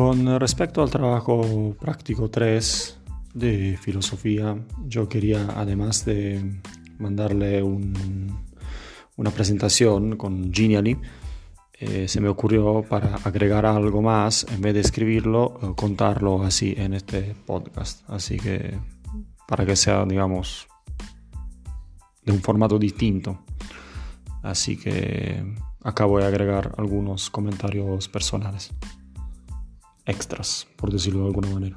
Con respecto al trabajo práctico 3 de filosofía, yo quería, además de mandarle una presentación con Genially, eh, se me ocurrió para agregar algo más, en vez de escribirlo, eh, contarlo así en este podcast. Así que para que sea, digamos, de un formato distinto. Así que acá voy a agregar algunos comentarios personales, extras, por decirlo de alguna manera.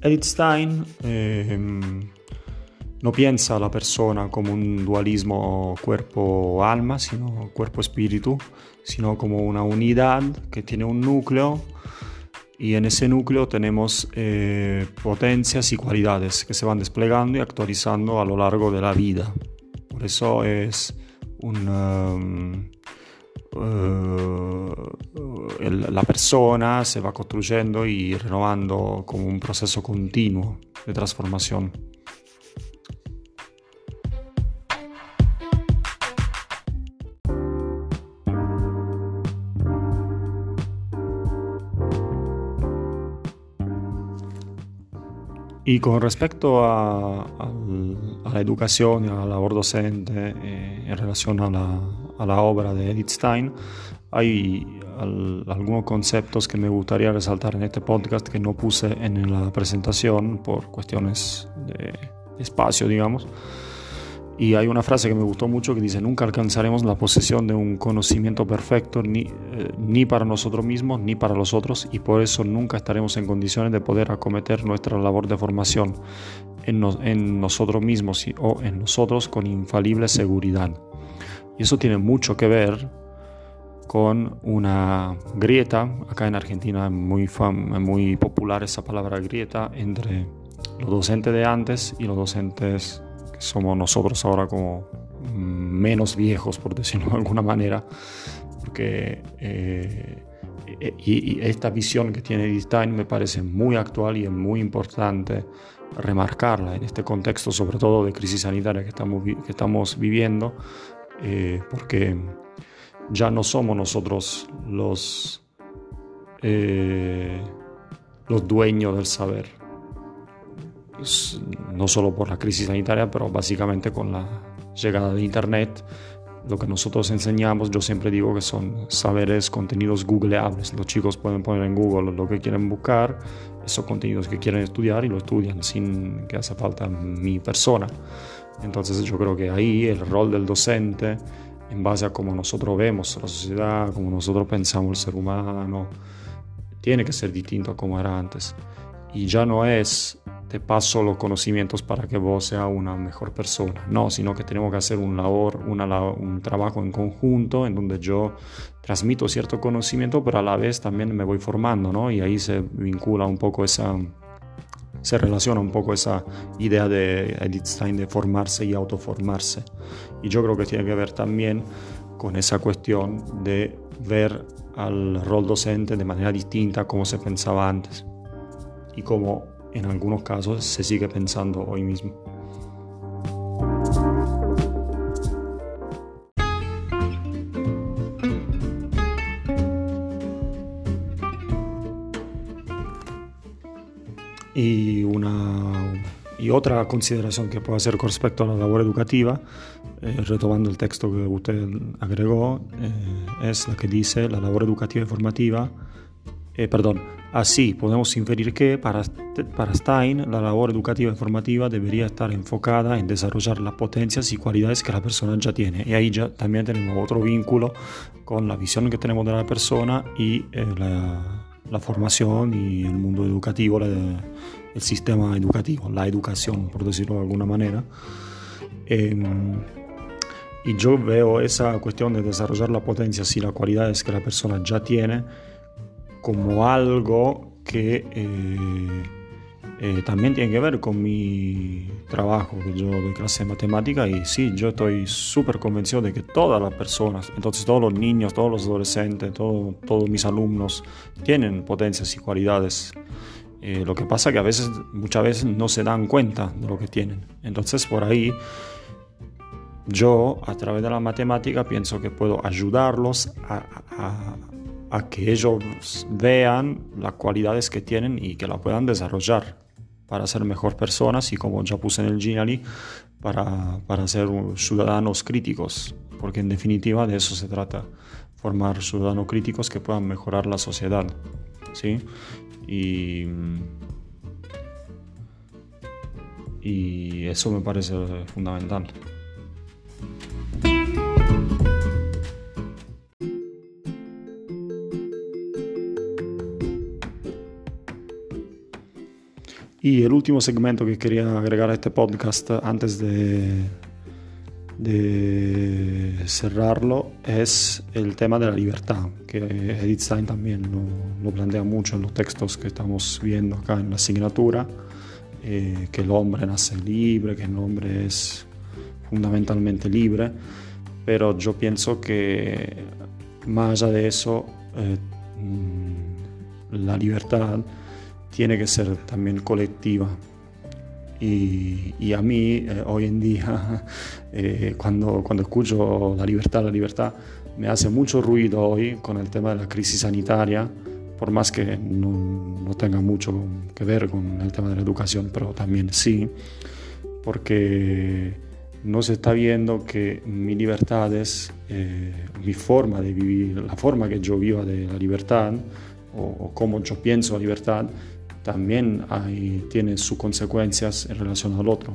Edith Stein eh, no piensa a la persona como un dualismo cuerpo-alma, sino cuerpo-espíritu, sino como una unidad que tiene un núcleo y en ese núcleo tenemos eh, potencias y cualidades que se van desplegando y actualizando a lo largo de la vida. Por eso es un... Um, eh, la persona se va construyendo y renovando como un proceso continuo de transformación. Y con respecto a, la educación y a la labor docente eh, en relación a la, a la obra de Edith Stein, hay algunos conceptos que me gustaría resaltar en este podcast que no puse en la presentación por cuestiones de espacio, digamos. Y hay una frase que me gustó mucho que dice, nunca alcanzaremos la posesión de un conocimiento perfecto ni, eh, ni para nosotros mismos ni para los otros y por eso nunca estaremos en condiciones de poder acometer nuestra labor de formación en, nosotros mismos o en nosotros con infalible seguridad. Y eso tiene mucho que ver con una grieta, acá en Argentina es muy, muy popular esa palabra grieta, entre los docentes de antes y los docentes que somos nosotros ahora como menos viejos, por decirlo de alguna manera, porque eh, y, esta visión que tiene Stein me parece muy actual y es muy importante remarcarla en este contexto, sobre todo de crisis sanitaria que estamos, que estamos viviendo, eh, porque ya no somos nosotros los, eh, los dueños del saber. No solo por la crisis sanitaria, pero básicamente con la llegada de Internet. Lo que nosotros enseñamos, yo siempre digo que son saberes, contenidos googleables. Los chicos pueden poner en Google lo que quieren buscar, esos contenidos que quieren estudiar y lo estudian sin que hace falta mi persona. Entonces yo creo que ahí el rol del docente, en base a cómo nosotros vemos la sociedad, cómo nosotros pensamos el ser humano, tiene que ser distinto a como era antes. Y ya no es te paso los conocimientos para que vos seas una mejor persona, no, sino que tenemos que hacer un, labor, una, un trabajo en conjunto en donde yo transmito cierto conocimiento, pero a la vez también me voy formando, ¿no? Y ahí se vincula un poco esa, se relaciona un poco esa idea de Edith Stein de formarse y autoformarse. Y yo creo que tiene que ver también con esa cuestión de ver al rol docente de manera distinta como se pensaba antes y como en algunos casos se sigue pensando hoy mismo. Y, una, y otra consideración que puedo hacer con respecto a la labor educativa, eh, retomando el texto que usted agregó, eh, es la que dice la labor educativa y formativa, eh, perdón, así podemos inferir que para, para Stein la labor educativa y formativa debería estar enfocada en desarrollar las potencias y cualidades que la persona ya tiene. Y ahí ya también tenemos otro vínculo con la visión que tenemos de la persona y la la formación y el mundo educativo, el sistema educativo, la educación, por decirlo de alguna manera. Em, y yo veo esa cuestión de desarrollar la potencia y las cualidades que la persona ya tiene como algo que eh, eh, también tiene que ver con mi trabajo, que yo doy clase de matemática y sí, yo estoy súper convencido de que todas las personas, entonces todos los niños, todos los adolescentes, todos mis alumnos tienen potencias y cualidades. Eh, lo que pasa que a veces, muchas veces no se dan cuenta de lo que tienen. Entonces por ahí yo a través de la matemática pienso que puedo ayudarlos a, a, que ellos vean las cualidades que tienen y que la puedan desarrollar para ser mejor personas y como ya puse en el Genially, para, para ser ciudadanos críticos, porque en definitiva de eso se trata, formar ciudadanos críticos que puedan mejorar la sociedad. ¿sí? Y, y eso me parece fundamental. Y el último segmento que quería agregar a este podcast antes de, de cerrarlo es el tema de la libertad, que Edith Stein también lo, plantea mucho en los textos que estamos viendo acá en la asignatura, eh, que el hombre nace libre, que el hombre es fundamentalmente libre, pero yo pienso que más allá de eso, eh, mm, la libertad tiene que ser también colectiva. Y, a mí eh, hoy en día, eh, cuando, cuando escucho la libertad, la libertad, me hace mucho ruido hoy con el tema de la crisis sanitaria, por más que no, no tenga mucho que ver con el tema de la educación, pero también sí, porque no se está viendo que mi libertad es eh, mi forma de vivir, la forma que yo viva de la libertad o, o cómo yo pienso la libertad, también hay, tiene sus consecuencias en relación al otro.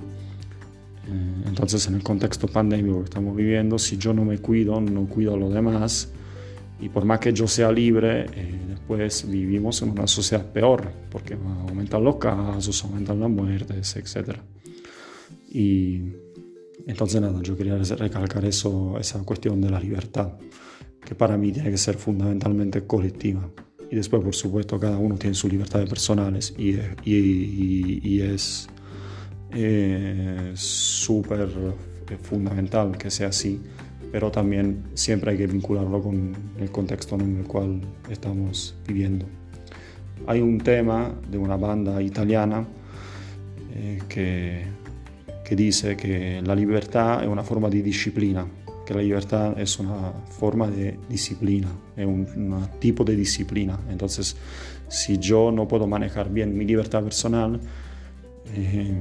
Eh, entonces, en el contexto pandémico que estamos viviendo, si yo no me cuido, no cuido a los demás, y por más que yo sea libre, eh, después vivimos en una sociedad peor, porque aumentan los casos, aumentan las muertes, etc. Y entonces, nada, yo quería recalcar eso, esa cuestión de la libertad, que para mí tiene que ser fundamentalmente colectiva. Y después, por supuesto, cada uno tiene sus libertades personales y, y, es eh, súper eh, fundamental que sea así, pero también siempre hay que vincularlo con el contexto en el cual estamos viviendo. Hay un tema de una banda italiana eh, que, que dice que la libertad es una forma de disciplina que la libertad es una forma de disciplina, es un, tipo de disciplina. Entonces, si yo no puedo manejar bien mi libertad personal, eh,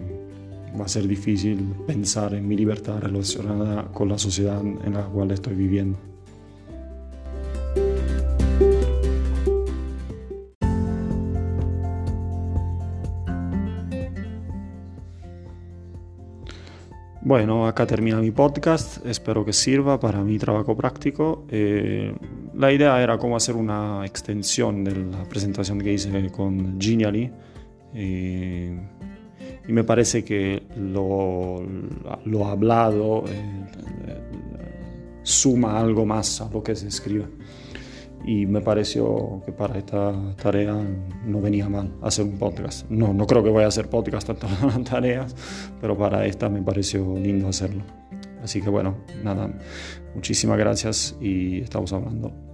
va a ser difícil pensar en mi libertad relacionada con la sociedad en la cual estoy viviendo. Bueno, acá termina mi podcast, espero que sirva para mi trabajo práctico. Eh, la idea era cómo hacer una extensión de la presentación que hice con Genially. Eh, y me parece que lo, lo hablado eh, suma algo más a lo que se escribe y me pareció que para esta tarea no venía mal hacer un podcast. No, no creo que vaya a hacer podcast en todas las tareas, pero para esta me pareció lindo hacerlo. Así que bueno, nada, muchísimas gracias y estamos hablando.